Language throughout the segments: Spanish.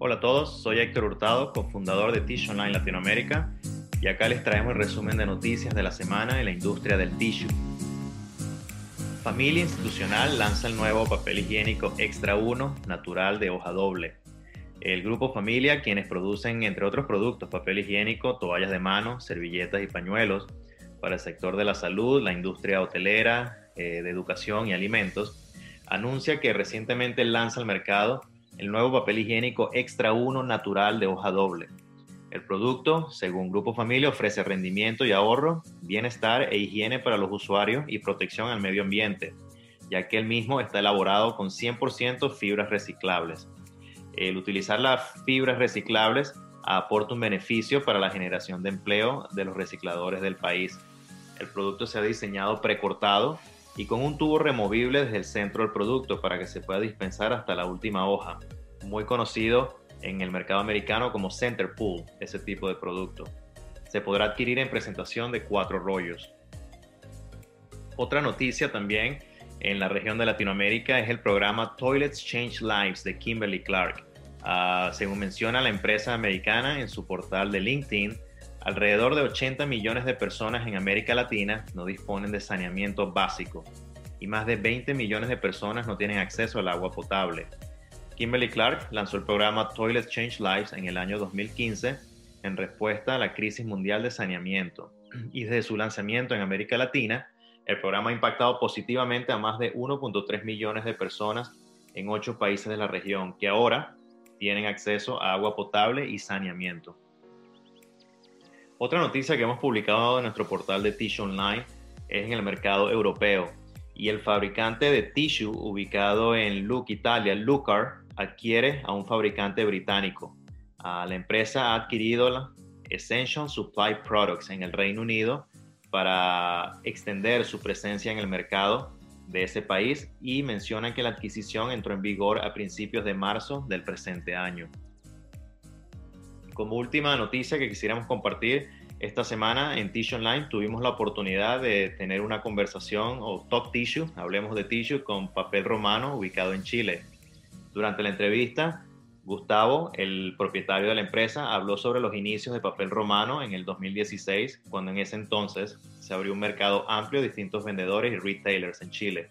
Hola a todos, soy Héctor Hurtado, cofundador de Tissue Online Latinoamérica, y acá les traemos el resumen de noticias de la semana en la industria del tissue. Familia Institucional lanza el nuevo papel higiénico Extra 1 natural de hoja doble. El grupo Familia, quienes producen, entre otros productos, papel higiénico, toallas de mano, servilletas y pañuelos para el sector de la salud, la industria hotelera, eh, de educación y alimentos, anuncia que recientemente lanza al mercado el nuevo papel higiénico Extra 1 natural de hoja doble. El producto, según Grupo Familia, ofrece rendimiento y ahorro, bienestar e higiene para los usuarios y protección al medio ambiente, ya que el mismo está elaborado con 100% fibras reciclables. El utilizar las fibras reciclables aporta un beneficio para la generación de empleo de los recicladores del país. El producto se ha diseñado precortado y con un tubo removible desde el centro del producto para que se pueda dispensar hasta la última hoja. Muy conocido en el mercado americano como Center Pool, ese tipo de producto. Se podrá adquirir en presentación de cuatro rollos. Otra noticia también en la región de Latinoamérica es el programa Toilets Change Lives de Kimberly Clark. Uh, según menciona la empresa americana en su portal de LinkedIn, Alrededor de 80 millones de personas en América Latina no disponen de saneamiento básico y más de 20 millones de personas no tienen acceso al agua potable. Kimberly Clark lanzó el programa Toilet Change Lives en el año 2015 en respuesta a la crisis mundial de saneamiento y desde su lanzamiento en América Latina, el programa ha impactado positivamente a más de 1.3 millones de personas en ocho países de la región que ahora tienen acceso a agua potable y saneamiento. Otra noticia que hemos publicado en nuestro portal de Tissue Online es en el mercado europeo y el fabricante de tissue ubicado en Luke, Italia, Lucar, adquiere a un fabricante británico. la empresa ha adquirido la Essential Supply Products en el Reino Unido para extender su presencia en el mercado de ese país y mencionan que la adquisición entró en vigor a principios de marzo del presente año como última noticia que quisiéramos compartir, esta semana en Tissue Online tuvimos la oportunidad de tener una conversación o Talk Tissue, hablemos de Tissue, con Papel Romano ubicado en Chile. Durante la entrevista, Gustavo, el propietario de la empresa, habló sobre los inicios de Papel Romano en el 2016, cuando en ese entonces se abrió un mercado amplio de distintos vendedores y retailers en Chile.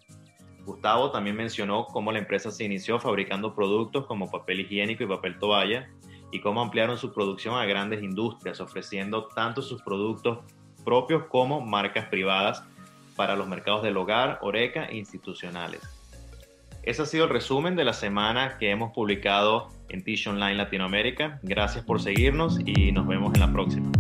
Gustavo también mencionó cómo la empresa se inició fabricando productos como papel higiénico y papel toalla y cómo ampliaron su producción a grandes industrias, ofreciendo tanto sus productos propios como marcas privadas para los mercados del hogar, oreca e institucionales. Ese ha sido el resumen de la semana que hemos publicado en Tissue Online Latinoamérica. Gracias por seguirnos y nos vemos en la próxima.